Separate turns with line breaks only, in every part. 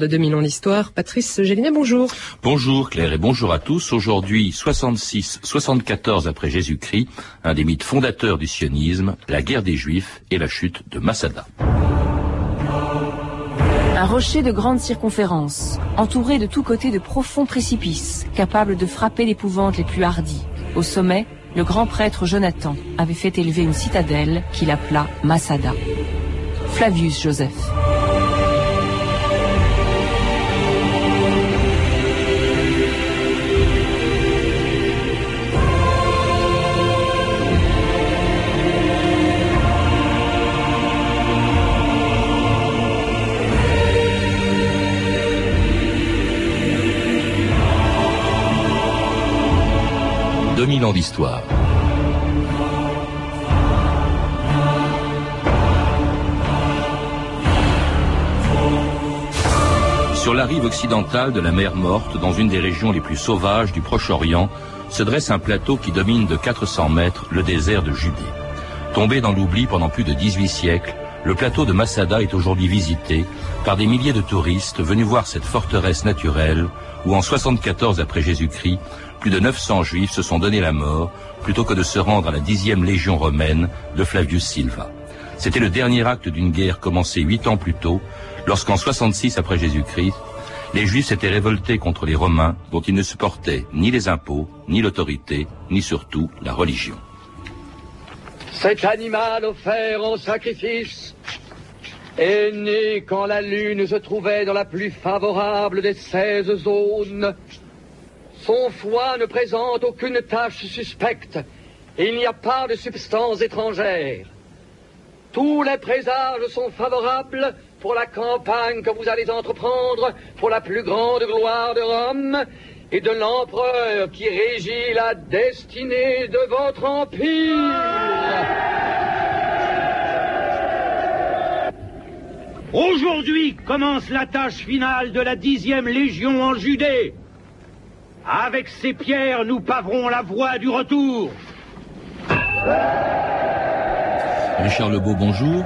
de 2000 ans d'histoire. Patrice Gélinet, bonjour.
Bonjour Claire et bonjour à tous. Aujourd'hui, 66-74 après Jésus-Christ, un des mythes fondateurs du sionisme, la guerre des Juifs et la chute de Masada.
Un rocher de grande circonférence, entouré de tous côtés de profonds précipices, capable de frapper l'épouvante les plus hardis. Au sommet, le grand prêtre Jonathan avait fait élever une citadelle qu'il appela Masada. Flavius Joseph.
2000 ans d'histoire. Sur la rive occidentale de la mer Morte, dans une des régions les plus sauvages du Proche-Orient, se dresse un plateau qui domine de 400 mètres le désert de Judée. Tombé dans l'oubli pendant plus de 18 siècles, le plateau de Masada est aujourd'hui visité par des milliers de touristes venus voir cette forteresse naturelle où en 74 après Jésus-Christ, plus de 900 juifs se sont donné la mort plutôt que de se rendre à la dixième légion romaine de Flavius Silva. C'était le dernier acte d'une guerre commencée huit ans plus tôt, lorsqu'en 66 après Jésus-Christ, les Juifs s'étaient révoltés contre les Romains dont ils ne supportaient ni les impôts, ni l'autorité, ni surtout la religion.
Cet animal offert en sacrifice est né quand la lune se trouvait dans la plus favorable des seize zones son foie ne présente aucune tache suspecte et il n'y a pas de substance étrangère. Tous les présages sont favorables pour la campagne que vous allez entreprendre pour la plus grande gloire de Rome et de l'empereur qui régit la destinée de votre empire.
Aujourd'hui commence la tâche finale de la dixième légion en Judée. Avec ces pierres, nous paverons la voie du retour.
Richard Lebeau, bonjour.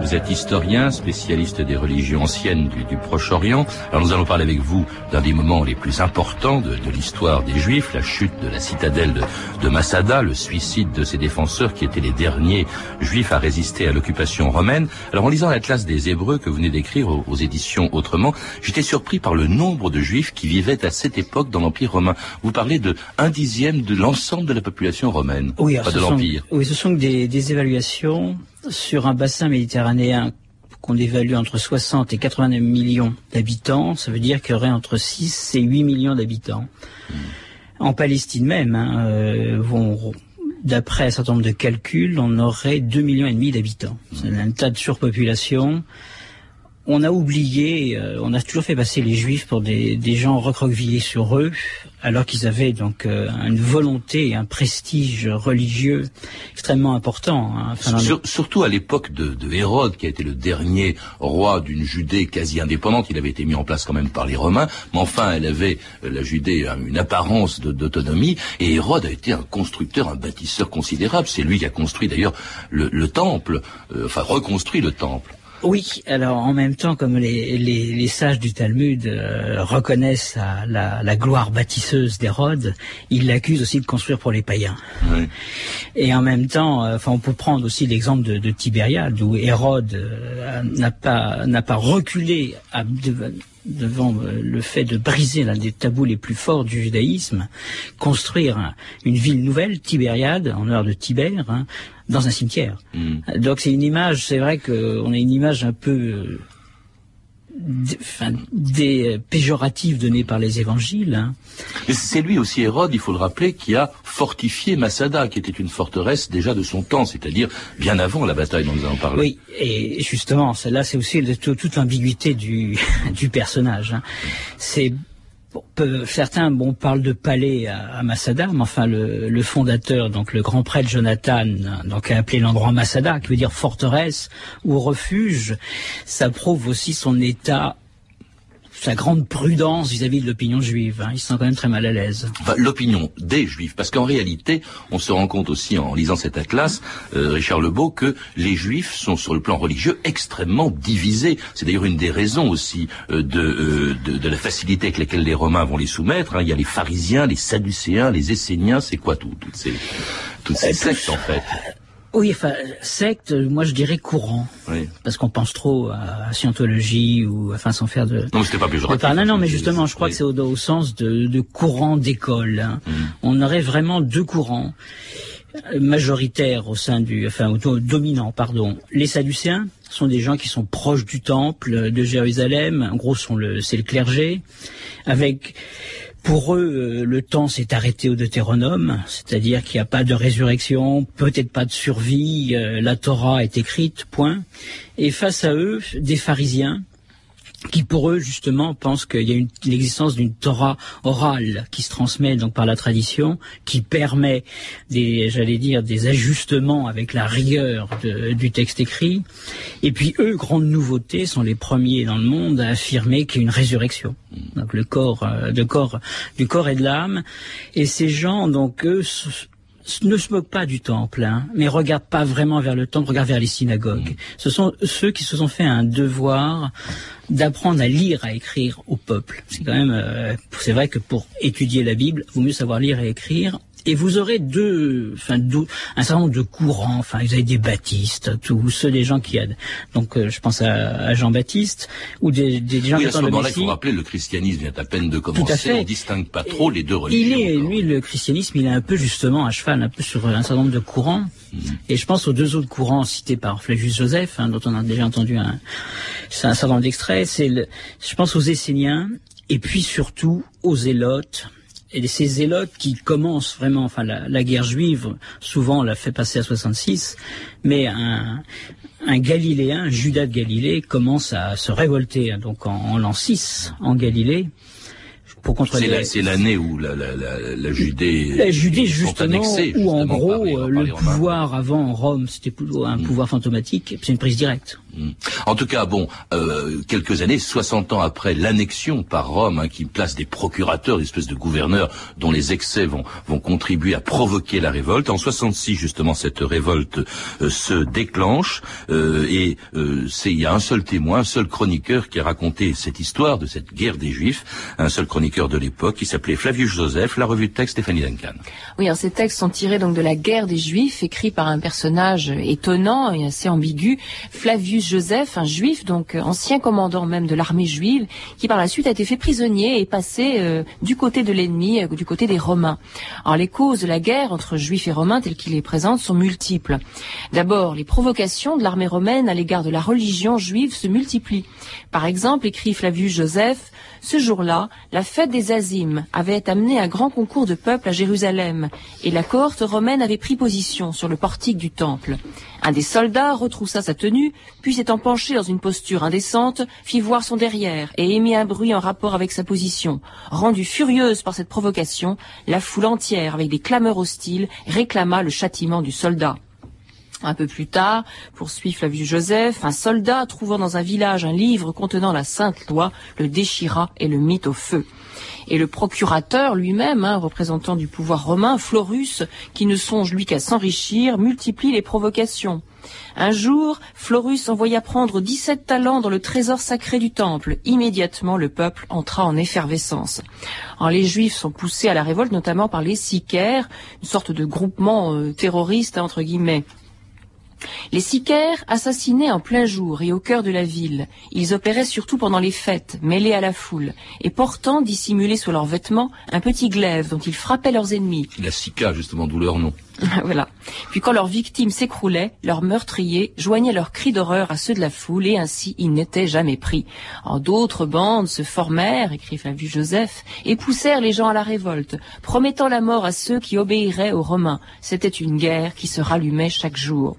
Vous êtes historien, spécialiste des religions anciennes du, Proche-Orient. Alors nous allons parler avec vous d'un des moments les plus importants de, l'histoire des Juifs, la chute de la citadelle de, de, Masada, le suicide de ses défenseurs qui étaient les derniers Juifs à résister à l'occupation romaine. Alors en lisant l'Atlas des Hébreux que vous venez d'écrire aux, éditions Autrement, j'étais surpris par le nombre de Juifs qui vivaient à cette époque dans l'Empire romain. Vous parlez de un dixième de l'ensemble de la population romaine,
oui,
pas de l'Empire.
Oui, ce sont des, des évaluations sur un bassin méditerranéen qu'on évalue entre 60 et 89 millions d'habitants, ça veut dire qu'il y aurait entre 6 et 8 millions d'habitants. En Palestine même, hein, euh, d'après un certain nombre de calculs, on aurait 2 millions et demi d'habitants. C'est un tas de surpopulation on a oublié, euh, on a toujours fait passer les juifs pour des, gens recroquevillés sur eux, alors qu'ils avaient donc euh, une volonté un prestige religieux extrêmement important.
Hein. surtout à l'époque de, Hérode, qui a été le dernier roi d'une Judée quasi indépendante. Il avait été mis en place quand même par les Romains, mais enfin, elle avait, euh, la Judée, une apparence d'autonomie, et Hérode a été un constructeur, un bâtisseur considérable. C'est lui qui a construit d'ailleurs le, temple, enfin reconstruit le temple.
Oui, alors en même temps, comme les, les, sages du Talmud euh, reconnaissent la, la, gloire bâtisseuse d'Hérode, ils l'accusent aussi de construire pour les païens. Et en même temps, euh, enfin, on peut prendre aussi l'exemple de, de, Tibériade, où Hérode euh, n'a pas n'a pas reculé à, devant le fait de briser l'un des tabous les plus forts du judaïsme, construire une ville nouvelle, Tibériade, en honneur de Tibère, hein, dans un cimetière. Hmm. Donc c'est une image, c'est vrai qu'on a une image un peu euh, enfin, des péjoratifs donnés par les évangiles. Hein.
Mais c'est lui aussi, Hérode, il faut le rappeler, qui a fortifié Masada, qui était une forteresse déjà de son temps, c'est-à-dire bien avant la bataille dont nous allons parler.
Oui, et justement, là c'est aussi toute l'ambiguïté du, du personnage. Hein. C'est certains bon, parlent de palais à, Masada, mais enfin le, fondateur, donc le grand prêtre Jonathan, donc a appelé l'endroit Masada, qui veut dire forteresse ou refuge. Ça prouve aussi son état sa grande prudence vis-à-vis de l'opinion juive. Hein. Il se sent quand même très mal à l'aise.
l'opinion des juifs, parce qu'en réalité, on se rend compte aussi en lisant cet atlas, euh, Richard Lebeau, que les juifs sont sur le plan religieux extrêmement divisés. C'est d'ailleurs une des raisons aussi euh, de, de, la facilité avec laquelle les Romains vont les soumettre. Hein. Il y a les pharisiens, les sadducéens, les esséniens, c'est quoi tout, toutes ces, toutes ces sectes en fait?
Oui, enfin, secte, moi je dirais courant. Oui. Parce qu'on pense trop à scientologie ou, enfin, sans faire de...
Non, c'était pas plus
Non, non, mais justement, je crois que c'est au, sens de, de courant d'école. Hein. Mm. On aurait vraiment deux courants euh, majoritaires au sein du, enfin, dominants, pardon. Les Sadducéens sont des gens qui sont proches du temple de Jérusalem. En gros, sont le, c'est le clergé, avec pour eux, euh, le temps s'est arrêté au Deutéronome, c'est-à-dire qu'il n'y a pas de résurrection, peut-être pas de survie, euh, la Torah est écrite, point. Et face à eux, des pharisiens qui pour eux justement pensent qu'il y a l'existence d'une Torah orale qui se transmet donc par la tradition, qui permet des, j'allais dire, des ajustements avec la rigueur du texte écrit. Et puis eux, grande nouveauté, sont les premiers dans le monde à affirmer qu'il y a une résurrection. Donc le corps, euh, de corps, du corps et de l'âme. Et ces gens, donc eux, ne se moquent pas du temple, hein, mais regardent pas vraiment vers le temple, regardent vers les synagogues. Mmh. Ce sont ceux qui se sont fait un devoir d'apprendre à lire, à écrire au peuple. C'est quand même, euh, c'est vrai que pour étudier la Bible, il vaut mieux savoir lire et écrire et vous aurez deux, enfin, deux, un certain nombre de courants. Enfin, vous avez des baptistes, tous ceux des gens qui aident. Donc, euh, je pense à, Jean-Baptiste ou des, des gens
oui,
à
ce moment-là, il faut rappeler, le christianisme vient à peine de commencer. On distingue pas trop les deux religions.
Il est, lui, le christianisme, il est un peu justement à cheval, un peu sur un certain nombre de courants. Mhm. Et je pense aux deux autres courants cités par Flavius Joseph, hein, dont on a déjà entendu un, un certain nombre d'extraits. C'est, je pense aux Esséniens et puis surtout aux Zélotes et ces zélotes qui commencent vraiment, enfin la, guerre juive, souvent on l'a fait passer à 66, mais un, un Galiléen, Judas de Galilée, commence à se révolter hein, donc en, en l'an 6 en Galilée
c'est l'année où la, la, la, la, Judée,
la Judée justement, où en gros le pouvoir avant Rome c'était plutôt un mm. pouvoir fantomatique, c'est une prise directe.
Mm. En tout cas, bon, euh, quelques années, 60 ans après l'annexion par Rome, hein, qui place des procurateurs, des espèces de gouverneurs dont les excès vont, vont contribuer à provoquer la révolte. En 66, justement, cette révolte euh, se déclenche euh, et euh, c'est il y a un seul témoin, un seul chroniqueur qui a raconté cette histoire de cette guerre des Juifs, un seul chroniqueur de l'époque qui s'appelait Flavius Joseph, la revue de texte Stéphanie Duncan.
Oui, alors ces textes sont tirés donc de la guerre des Juifs, écrit par un personnage étonnant et assez ambigu, Flavius Joseph, un juif, donc ancien commandant même de l'armée juive, qui par la suite a été fait prisonnier et passé euh, du côté de l'ennemi, euh, du côté des Romains. Alors les causes de la guerre entre juifs et romains telles qu'il les présente sont multiples. D'abord, les provocations de l'armée romaine à l'égard de la religion juive se multiplient. Par exemple, écrit Flavius Joseph, ce jour-là, la fête des Azimes avait amené un grand concours de peuple à Jérusalem, et la cohorte romaine avait pris position sur le portique du temple. Un des soldats retroussa sa tenue, puis s'étant penché dans une posture indécente, fit voir son derrière et émit un bruit en rapport avec sa position. Rendue furieuse par cette provocation, la foule entière, avec des clameurs hostiles, réclama le châtiment du soldat. Un peu plus tard, poursuit Flavius Joseph, un soldat trouvant dans un village un livre contenant la sainte loi le déchira et le mit au feu. Et le procurateur lui-même, hein, représentant du pouvoir romain, Florus, qui ne songe lui qu'à s'enrichir, multiplie les provocations. Un jour, Florus envoya prendre dix-sept talents dans le trésor sacré du temple. Immédiatement, le peuple entra en effervescence. les Juifs sont poussés à la révolte, notamment par les sicaires, une sorte de groupement euh, terroriste, entre guillemets. Les sicaires assassinaient en plein jour et au cœur de la ville. Ils opéraient surtout pendant les fêtes, mêlés à la foule, et portant, dissimulés sous leurs vêtements, un petit glaive dont ils frappaient leurs ennemis.
La sica, justement, d'où leur nom.
voilà. Puis quand leurs victimes s'écroulaient, leurs meurtriers joignaient leurs cris d'horreur à ceux de la foule et ainsi ils n'étaient jamais pris. En d'autres bandes se formèrent, écrit Flavius Joseph, et poussèrent les gens à la révolte, promettant la mort à ceux qui obéiraient aux Romains. C'était une guerre qui se rallumait chaque jour.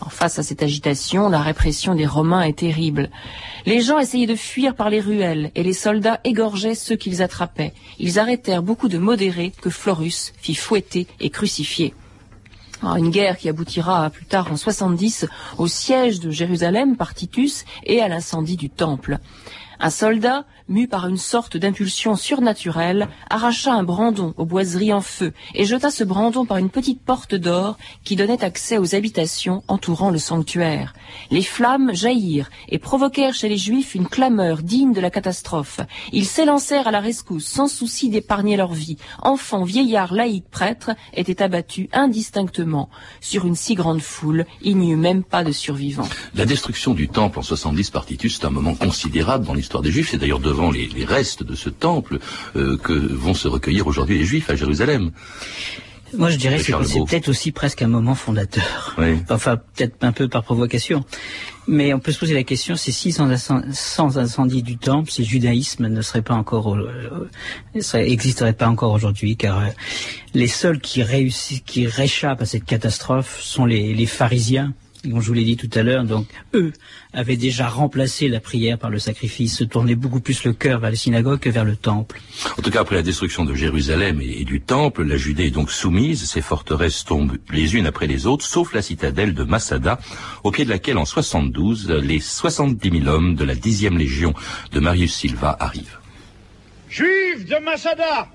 En face à cette agitation, la répression des Romains est terrible. Les gens essayaient de fuir par les ruelles et les soldats égorgeaient ceux qu'ils attrapaient. Ils arrêtèrent beaucoup de modérés que Florus fit fouetter et crucifier. Ah, une guerre qui aboutira plus tard en 70 au siège de Jérusalem par Titus et à l'incendie du temple. Un soldat, mu par une sorte d'impulsion surnaturelle, arracha un brandon aux boiseries en feu et jeta ce brandon par une petite porte d'or qui donnait accès aux habitations entourant le sanctuaire. Les flammes jaillirent et provoquèrent chez les Juifs une clameur digne de la catastrophe. Ils s'élancèrent à la rescousse sans souci d'épargner leur vie. Enfants, vieillards, laïcs, prêtres étaient abattus indistinctement. Sur une si grande foule, il n'y eut même pas de survivants.
La destruction du temple en 70 par Titus, c'est un moment considérable dans l'histoire des Juifs. Devant les, restes de ce temple euh, que vont se recueillir aujourd'hui les Juifs à Jérusalem.
Moi, je dirais que c'est peut-être aussi presque un moment fondateur. Enfin, peut-être un peu par provocation. Mais on peut se poser la question, c'est si sans, incendie du temple, si le judaïsme ne serait pas encore, euh, existerait pas encore aujourd'hui, car euh, les seuls qui réussissent, qui réchappent à cette catastrophe sont les pharisiens, comme je vous l'ai dit tout à l'heure, donc eux avaient déjà remplacé la prière par le sacrifice, se tournaient beaucoup plus le cœur vers les synagogues que vers le temple.
En tout cas, après la destruction de Jérusalem et, du temple, la Judée est donc soumise, ses forteresses tombent les unes après les autres, sauf la citadelle de Massada, au pied de laquelle en 72, les 70 000 hommes de la 10e légion de Marius Silva arrivent.
Juifs de Massada,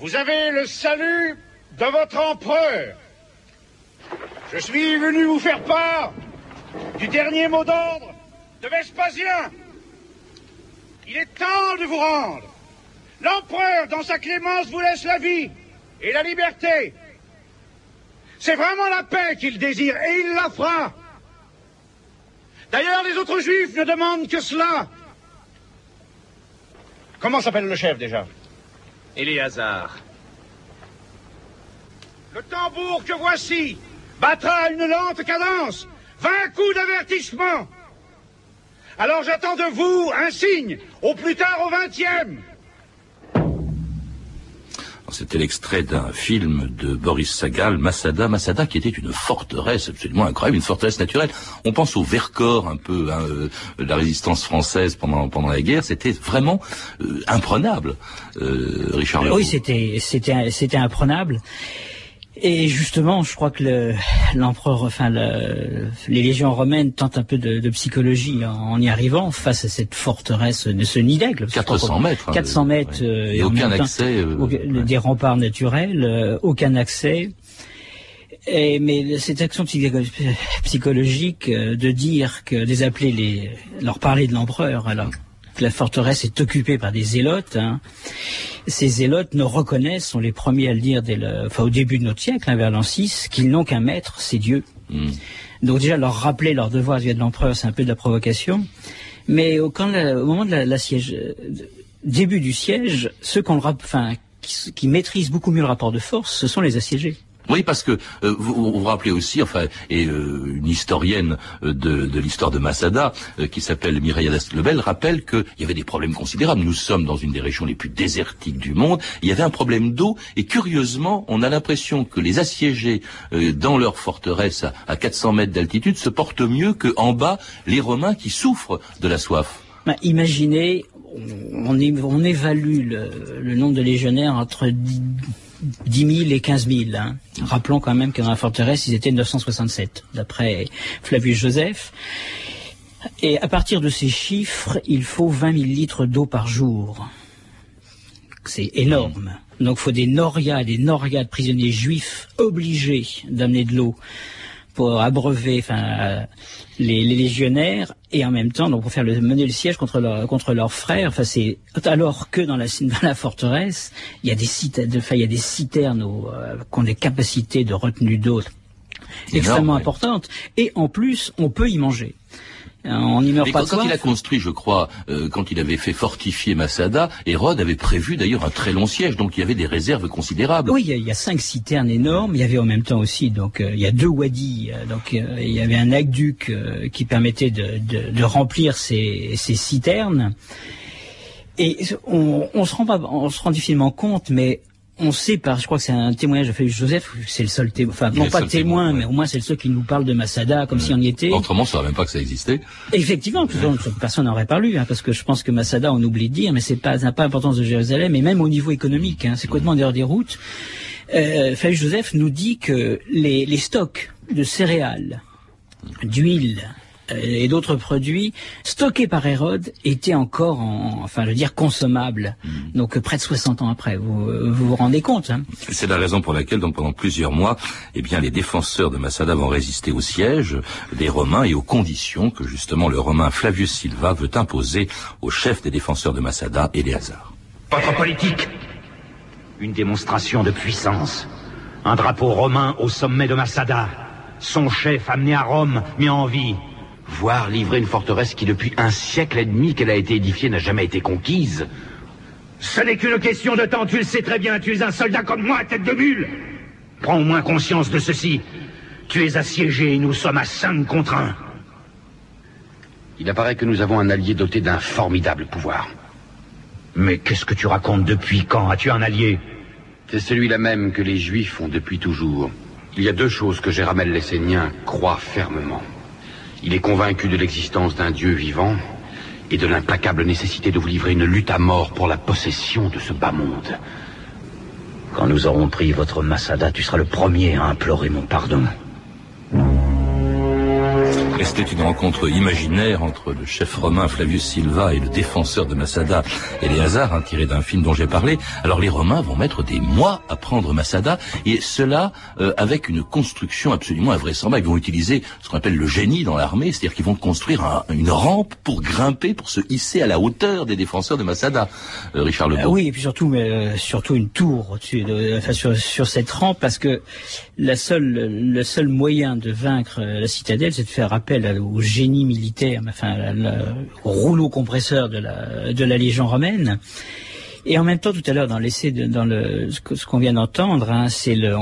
vous avez le salut de votre empereur. Je suis venu vous faire part du dernier mot d'ordre de Vespasien. Il est temps de vous rendre. L'empereur, dans sa clémence, vous laisse la vie et la liberté. C'est vraiment la paix qu'il désire et il la fera. D'ailleurs, les autres juifs ne demandent que cela. Comment s'appelle le chef déjà?
Éléazar.
Le tambour que voici battra une lente cadence, vingt coups d'avertissement. Alors j'attends de vous un signe, au plus tard au vingtième.
C'était l'extrait d'un film de Boris Sagal, Masada. Masada qui était une forteresse absolument incroyable, une forteresse naturelle. On pense au Vercors un peu, hein, euh, la résistance française pendant pendant la guerre. C'était vraiment euh, imprenable, euh, Richard.
Oui, c'était c'était c'était imprenable. Et justement, je crois que l'empereur, enfin les légions romaines tentent un peu de, psychologie en, y arrivant face à cette forteresse de ce nid d'aigle.
400 mètres.
400 hein, mètres.
Euh, et aucun accès.
Euh, des remparts naturels, euh, aucun accès. Et, mais cette action psychologique de dire que, des appeler les, leur parler de l'empereur, alors la forteresse est occupée par des zélotes. Hein. Ces zélotes nous reconnaissent, sont les premiers à le dire dès le, enfin, au début de notre siècle, hein, vers l'an 6, qu'ils n'ont qu'un maître, c'est Dieu. Hmm. Donc déjà, leur rappeler leur devoir vis de l'empereur, c'est un peu de la provocation. Mais au, quand au moment de la, siège, euh, début du siège, ceux qu'on enfin, qui, qui maîtrisent beaucoup mieux le rapport de force, ce sont les assiégés.
Oui, parce que euh, vous, vous rappelez aussi, enfin, et euh, une historienne euh, de, de l'histoire de Masada, qui s'appelle Mireille Lebel, rappelle qu'il y avait des problèmes considérables. Nous sommes dans une des régions les plus désertiques du monde. Il y avait un problème d'eau, et curieusement, on a l'impression que les assiégés dans leur forteresse à, 400 mètres d'altitude se portent mieux que en bas les Romains qui souffrent de la soif.
Ben, imaginez, on, on évalue le, le nombre de légionnaires entre 10 000 et 15 000. Hein. Rappelons quand même que dans la forteresse, ils étaient 967, d'après Flavius Joseph. Et à partir de ces chiffres, il faut 20 000 litres d'eau par jour. C'est énorme. Donc il faut des norias, des norias de prisonniers juifs obligés d'amener de l'eau pour abreuver enfin, les, légionnaires et en même temps donc pour faire le, mener le siège contre, leur, contre leurs frères. Enfin, c'est alors que dans la, dans la forteresse, il y a des, citernes, enfin, il y a des citernes euh, qui ont des capacités de retenue d'eau extrêmement importantes et en plus on peut y manger.
Euh, on n'y meurt pas quand, quand il a construit, je crois, euh, quand il avait fait fortifier Masada, Hérode avait prévu d'ailleurs un très long siège, donc il y avait des réserves considérables.
Oui, il y, a, cinq citernes énormes. Il y avait en même temps aussi, donc euh, il y a deux wadis. donc il y avait un aqueduc qui permettait de, remplir ces, ces citernes. Et on, on se rend pas, on se rend difficilement compte, mais on sait par, je crois que c'est un témoignage de Félix Joseph, c'est le seul témoin, enfin non pas témoin, mais au moins c'est le seul qui nous parle de Masada comme si on y était.
Autrement, on ne saurait même pas que ça existait.
Effectivement, personne n'aurait parlé, hein, parce que je pense que Masada, on oublie de dire, mais c'est pas, n'a pas l'importance de Jérusalem, et même au niveau économique, hein, c'est complètement dehors des routes. Euh, Félix Joseph nous dit que les, les stocks de céréales, d'huile, et d'autres produits stockés par Hérode étaient encore, en, enfin, je veux dire, consommables. Mm. Donc près de 60 ans après, vous vous, vous rendez compte hein
C'est la raison pour laquelle, donc pendant plusieurs mois, eh bien, les défenseurs de Massada vont résister au siège des Romains et aux conditions que justement le Romain Flavius Silva veut imposer au chef des défenseurs de Massada, Éléazar.
Votre politique, une démonstration de puissance, un drapeau romain au sommet de Massada, son chef amené à Rome, mis en vie,
Voir livrer une forteresse qui depuis un siècle et demi qu'elle a été édifiée n'a jamais été conquise.
Ce n'est qu'une question de temps, tu le sais très bien, tu es un soldat comme moi, tête de mule. Prends au moins conscience de ceci. Tu es assiégé et nous sommes à cinq contre un.
Il apparaît que nous avons un allié doté d'un formidable pouvoir.
Mais qu'est-ce que tu racontes Depuis quand? As-tu un allié?
C'est celui-là même que les Juifs ont depuis toujours. Il y a deux choses que Jéramel l'Essénien croit fermement. Il est convaincu de l'existence d'un Dieu vivant et de l'implacable nécessité de vous livrer une lutte à mort pour la possession de ce bas monde.
Quand nous aurons pris votre Masada, tu seras le premier à implorer mon pardon.
C'était une rencontre imaginaire entre le chef romain Flavius Silva et le défenseur de Massada, Éléazar, hein, tiré d'un film dont j'ai parlé. Alors les Romains vont mettre des mois à prendre Massada, et cela euh, avec une construction absolument invraisemblable. Ils vont utiliser ce qu'on appelle le génie dans l'armée, c'est-à-dire qu'ils vont construire une rampe pour grimper, pour se hisser à la hauteur des défenseurs de Massada. Euh, Richard Lebeau.
oui, et puis surtout, mais, euh, surtout une tour au-dessus, enfin, sur, sur cette rampe, parce que la seule, le seul moyen de vaincre la citadelle, c'est de faire appel au génie militaire, enfin au rouleau compresseur de la, de la Légion romaine. Et en même temps, tout à l'heure, dans l'essai, dans le, ce qu'on vient d'entendre, hein, c'est le,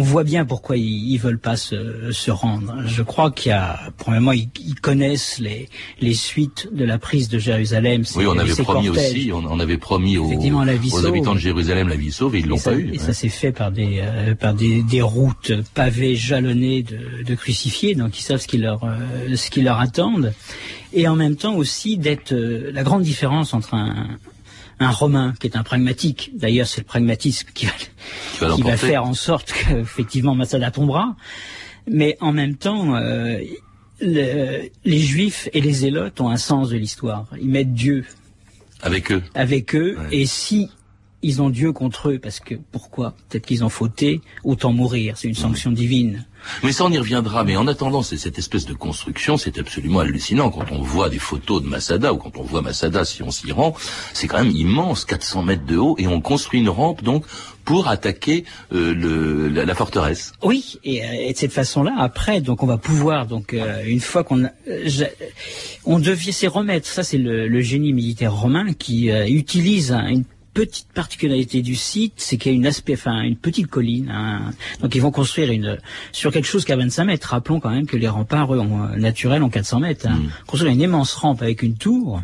voit bien pourquoi ils, ils veulent pas se, se rendre. Je crois qu'il y a, premièrement, ils, ils, connaissent les, les suites de la prise de Jérusalem.
Oui, on avait promis aussi, on, avait promis aux, aux, habitants de Jérusalem la vie sauve et ils l'ont pas eu.
Et ça s'est fait par des euh, par des, des, routes pavées jalonnées de, de, crucifiés, donc ils savent ce qui leur euh, ce qui leur attendent. Et en même temps aussi d'être euh, la grande différence entre un, un Romain qui est un pragmatique. D'ailleurs, c'est le pragmatisme qui va, qui va, faire en sorte qu'effectivement Massada tombera. Mais en même temps, euh, le, les Juifs et les Zélotes ont un sens de l'histoire. Ils mettent Dieu
avec eux.
Avec eux. Ouais. Et si ils ont Dieu contre eux, parce que pourquoi? Peut-être qu'ils ont fauté, autant mourir. C'est une sanction mmh. divine.
Mais ça, on y reviendra. Mais en attendant, c'est cette espèce de construction, c'est absolument hallucinant. Quand on voit des photos de Masada, ou quand on voit Masada, si on s'y rend, c'est quand même immense, 400 mètres de haut, et on construit une rampe, donc, pour attaquer euh, le, la, la, forteresse.
Oui, et, euh, et, de cette façon-là, après, donc on va pouvoir, donc euh, une fois qu'on, on devient, c'est remettre. Ça, c'est le, le, génie militaire romain qui utilise une petite particularité du site, c'est qu'il y a une aspect, enfin une petite colline. Hein. Donc ils vont construire une sur quelque chose qui a 25 mètres. Rappelons quand même que les remparts ont, naturels ont 400 mètres. Hein. Mmh. Construire une immense rampe avec une tour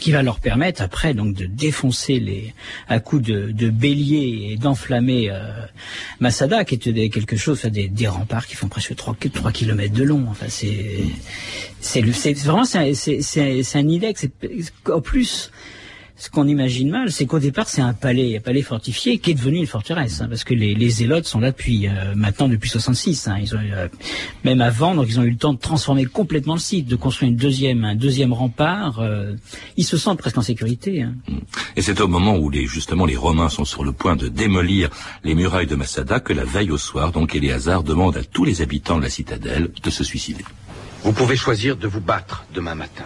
qui va leur permettre après donc de défoncer les à coups de, de bélier et d'enflammer euh, Masada qui était quelque chose enfin, des, des remparts qui font presque 3, 3 km de long enfin c'est c'est c'est vraiment c'est c'est un index en plus ce qu'on imagine mal, c'est qu'au départ, c'est un palais, un palais fortifié qui est devenu une forteresse, hein, parce que les, les zélotes sont là depuis euh, maintenant depuis 66. Hein, ils ont euh, même avant, donc ils ont eu le temps de transformer complètement le site, de construire une deuxième, un deuxième rempart. Euh, ils se sentent presque en sécurité. Hein.
Et c'est au moment où les justement les Romains sont sur le point de démolir les murailles de Massada que la veille au soir, donc Éléazar demande à tous les habitants de la citadelle de se suicider.
Vous pouvez choisir de vous battre demain matin.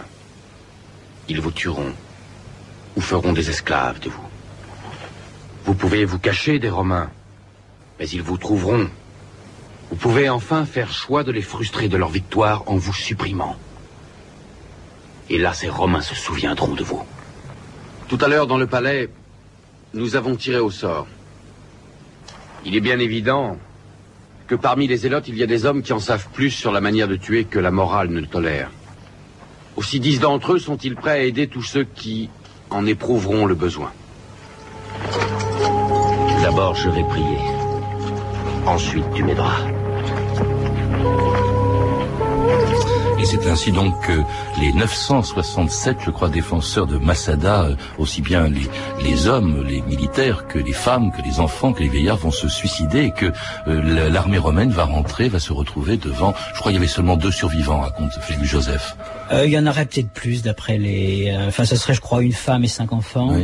Ils vous tueront ou feront des esclaves de vous. Vous pouvez vous cacher des Romains, mais ils vous trouveront. Vous pouvez enfin faire choix de les frustrer de leur victoire en vous supprimant. Et là, ces Romains se souviendront de vous. Tout à l'heure, dans le palais, nous avons tiré au sort. Il est bien évident que parmi les zélotes, il y a des hommes qui en savent plus sur la manière de tuer que la morale ne le tolère. Aussi dix d'entre eux sont-ils prêts à aider tous ceux qui, en éprouveront le besoin.
D'abord, je vais prier. Ensuite, tu m'aideras.
Et c'est ainsi donc que les 967, je crois, défenseurs de Masada, euh, aussi bien les, hommes, les militaires, que les femmes, que les enfants, que les vieillards vont se suicider et que euh, l'armée romaine va rentrer, va se retrouver devant, je crois qu'il y avait seulement deux survivants, raconte Philippe Joseph.
Euh, il y en aurait peut-être plus d'après les... Enfin, ce serait, je crois, une femme et cinq enfants.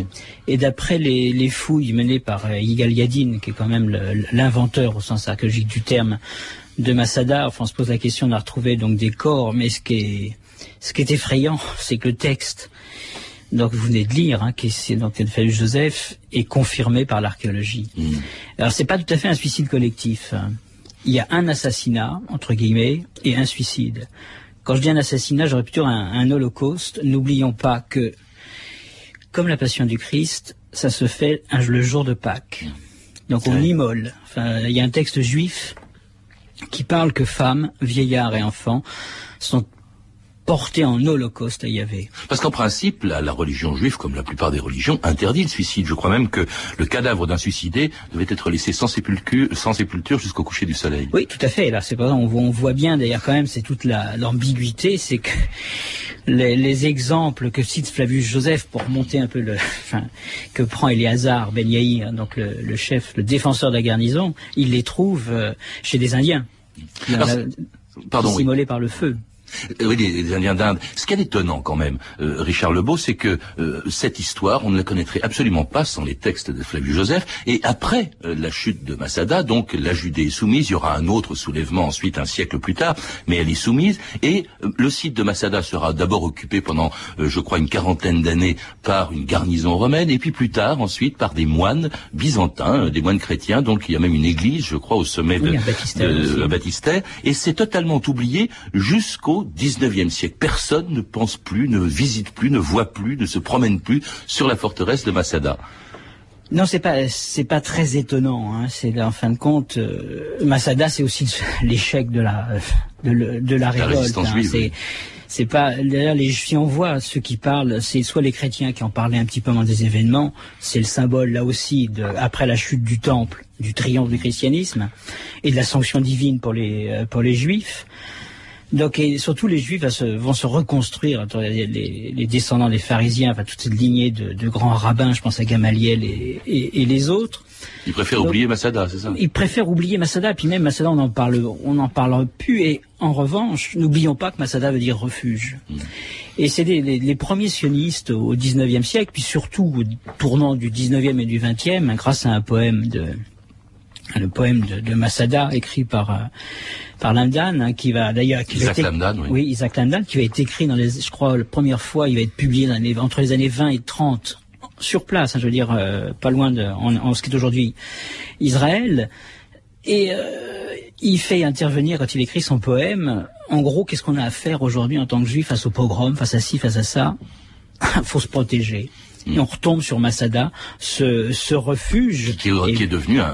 Et d'après les, les, fouilles menées par Yigal Yadin, qui est quand même l'inventeur au sens archéologique du terme de Masada, enfin, on se pose la question de retrouver donc des corps, mais ce qui est, ce qui est effrayant, c'est que le texte, donc vous venez de lire, hein, qui est donc fait Joseph, est confirmé par l'archéologie. Mm. Alors c'est pas tout à fait un suicide collectif. Hein. Il y a un assassinat entre guillemets et un suicide. Quand je dis un assassinat, j'aurais plutôt un, un holocauste. N'oublions pas que, comme la Passion du Christ, ça se fait le jour de Pâques. Donc on immole. Enfin, il y a un texte juif qui parle que femmes, vieillards et enfants sont portés en holocauste à Yahvé.
Parce qu'en principe, la, la, religion juive, comme la plupart des religions, interdit le suicide. Je crois même que le cadavre d'un suicidé devait être laissé sans sépulture, sans sépulture jusqu'au coucher du soleil.
Oui, tout à fait. Là, c'est pas on, on voit bien d'ailleurs quand même, c'est toute l'ambiguïté, c'est que les, les, exemples que cite Flavius Joseph pour monter un peu le, enfin, que prend Éléazar Ben Yair, donc le, le, chef, le défenseur de la garnison, il les trouve euh, chez des Indiens. Alors, pardon, immolés par le feu.
Euh, oui, les, Indiens d'Inde. Ce qui est étonnant quand même, euh, Richard Lebeau, c'est que euh, cette histoire, on ne la connaîtrait absolument pas sans les textes de Flavius Joseph. Et après la chute de Massada, donc la Judée est soumise. Il y aura un autre soulèvement ensuite un siècle plus tard, mais elle est soumise. Et le site de Massada sera d'abord occupé pendant, je crois, une quarantaine d'années par une garnison romaine, et puis plus tard, ensuite, par des moines byzantins, des moines chrétiens. Donc il y a même une église, je crois, au sommet de, de, Baptistère. Et c'est totalement oublié jusqu'au au XIXe siècle. Personne ne pense plus, ne visite plus, ne voit plus, ne se promène plus sur la forteresse de Masada.
Non, c'est pas c'est pas très étonnant. Hein. C'est en fin de compte, euh, Masada, c'est aussi l'échec de la de, la révolte. Hein. C'est c'est pas d'ailleurs les si on voit ceux qui parlent, c'est soit les chrétiens qui en parlaient un petit peu dans des événements. C'est le symbole là aussi de après la chute du temple, du triomphe du christianisme et de la sanction divine pour les euh, pour les juifs. Donc, et surtout, les Juifs vont se reconstruire. Les, descendants des pharisiens, enfin, toute cette lignée de, grands rabbins, je pense à Gamaliel et, les autres.
Ils préfèrent oublier Masada, c'est ça?
Ils préfèrent oublier Masada, puis même Masada, on en parle, on n'en parle plus. Et en revanche, n'oublions pas que Masada veut dire refuge. Hmm. Et c'est les, premiers sionistes au XIXe siècle, puis surtout au tournant du XIXe et du XXe, grâce à un poème de le poème de, de Masada écrit par euh, par Lamdan hein, qui va d'ailleurs
Isaac Lamdan,
oui. oui. Isaac Lamdan qui va être écrit dans les je crois la première fois il va être publié dans les, entre les années 20 et 30 sur place hein, je veux dire euh, pas loin de en, en ce qui est aujourd'hui Israël et euh, il fait intervenir quand il écrit son poème en gros qu'est-ce qu'on a à faire aujourd'hui en tant que juif face au pogrom face à ci face à ça? Faut se protéger et on retombe sur Masada, ce, ce refuge.
Qui, est, devenu un,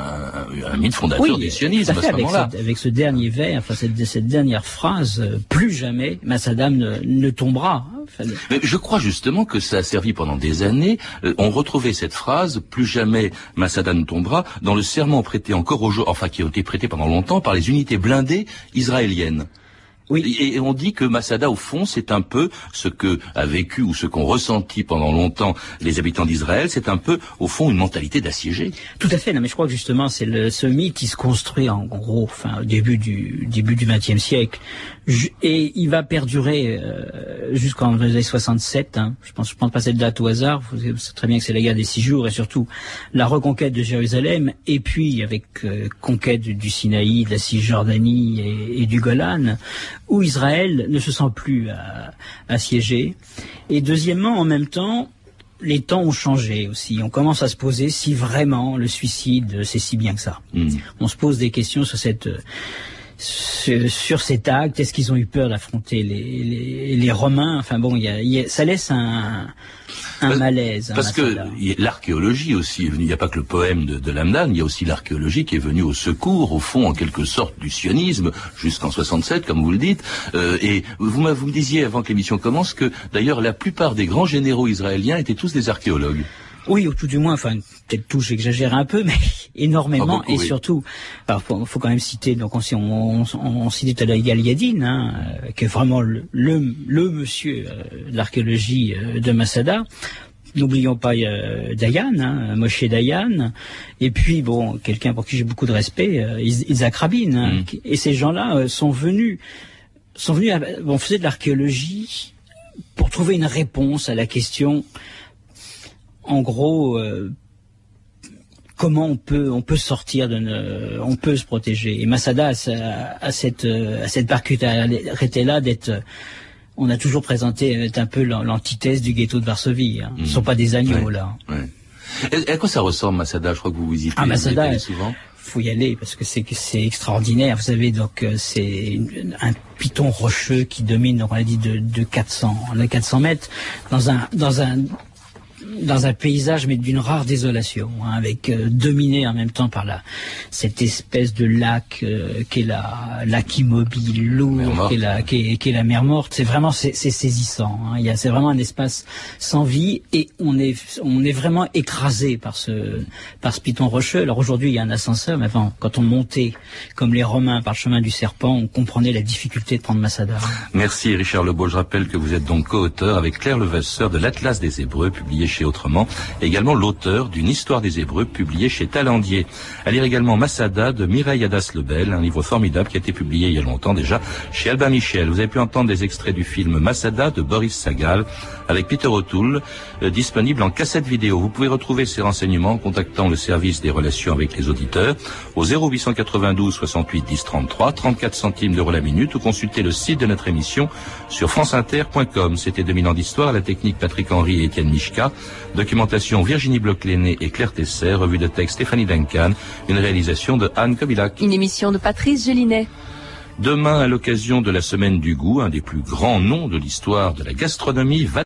un, mythe fondateur du sionisme à, ce moment-là.
Avec ce dernier vers, enfin cette, cette dernière phrase, euh, plus jamais Masada ne, ne tombera.
Mais je crois justement que ça a servi pendant des années. Euh, on retrouvait cette phrase, plus jamais Masada ne tombera, dans le serment prêté encore aux enfin qui a été prêté pendant longtemps par les unités blindées israéliennes. Oui. Et, on dit que Masada, au fond, c'est un peu ce que a vécu ou ce qu'ont ressenti pendant longtemps les habitants d'Israël. C'est un peu, au fond, une mentalité d'assiégé.
Tout à fait. Non, mais je crois que justement, c'est le, ce mythe qui se construit en gros, enfin, au début du début du XXe siècle, et il va perdurer euh, jusqu'en 67. Hein. Je pense, je pense pas cette date au hasard. Vous savez très bien que c'est la guerre des six jours et surtout la reconquête de Jérusalem, et puis avec euh, conquête du, Sinaï, de la Cisjordanie et, et du Golan où Israël ne se sent plus assiégé. Et deuxièmement, en même temps, les temps ont changé aussi. On commence à se poser si vraiment le suicide, c'est si bien que ça. Hmm. On se pose des questions sur cette sur, cet acte. Est-ce qu'ils ont eu peur d'affronter les, les, Romains? Enfin bon, ça laisse un, un malaise.
Parce que l'archéologie aussi Il n'y a pas que le poème de, de Lamdan, il y a aussi l'archéologie qui est venue au secours, au fond, en quelque sorte, du sionisme, jusqu'en 67, comme vous le dites. Euh, et vous, vous me disiez avant que l'émission commence que, d'ailleurs, la plupart des grands généraux israéliens étaient tous des archéologues.
Oui, ou tout du moins, enfin, peut-être tout, j'exagère un peu, mais énormément,
beaucoup,
et
oui.
surtout, il faut, faut quand même citer, donc on, on, on, on citait tout à l'heure Yadin, hein, euh, qui est vraiment le, le, le monsieur euh, de l'archéologie euh, de Masada. N'oublions pas euh, Dayan, hein, Moshe Dayan, et puis bon, quelqu'un pour qui j'ai beaucoup de respect, euh, Is- Isaac Rabin, hein,
Mm.
et ces gens-là euh, sont venus, sont venus, à, on faisait de l'archéologie pour trouver une réponse à la question en gros, euh, comment on peut on peut sortir de ne- on peut se protéger. Et Masada a, cette euh, a cette particularité là d'être euh, on a toujours présenté euh, un peu l'an- l'antithèse du ghetto de Varsovie. Hein. Ce ne sont pas des agneaux
Ouais.
là.
Ouais. Et, à quoi ça ressemble, Masada? Je crois que vous visitez
Ah, Masada,
vous souvent.
faut y aller parce que c'est c'est extraordinaire. Vous savez, donc euh, c'est un piton rocheux qui domine, on a dit de, de 400, de 400 mètres, dans un dans un dans un paysage mais d'une rare désolation, hein, avec euh, dominé en même temps par la cette espèce de lac euh, qui est la lac immobile lourd, qui est la qui est, la mer morte. C'est vraiment c'est c'est saisissant. Hein. Il y a c'est vraiment un espace sans vie et on est on est vraiment écrasé par ce par ce piton rocheux. Alors aujourd'hui il y a un ascenseur, mais avant quand on montait comme les Romains par le chemin du serpent, on comprenait la difficulté de prendre Masada.
Merci Richard Lebeau. Je rappelle que vous êtes donc co-auteur avec Claire Levasseur de l'Atlas des Hébreux, publié chez Autrement, également l'auteur d'une Histoire des Hébreux, publié chez Talendier. À lire également Massada de Mireille Hadas Lebel, un livre formidable qui a été publié il y a longtemps déjà chez Albin Michel. Vous avez pu entendre des extraits du film Massada de Boris Sagal avec Peter O'Toole, euh, disponible en cassette vidéo. Vous pouvez retrouver ces renseignements en contactant le service des relations avec les auditeurs au 0892 68 10 33, 34 centimes d'euros la minute ou consulter le site de notre émission sur franceinter.com. C'était 2000 ans d'histoire, la technique Patrick Henry et Étienne Michka, documentation Virginie Bloch-Léné et Claire Tesser, revue de texte Stéphanie Duncan, une réalisation de Anne Kobilac.
Une émission de Patrice Gélinet.
Demain, à l'occasion de la semaine du goût, un des plus grands noms de l'histoire de la gastronomie va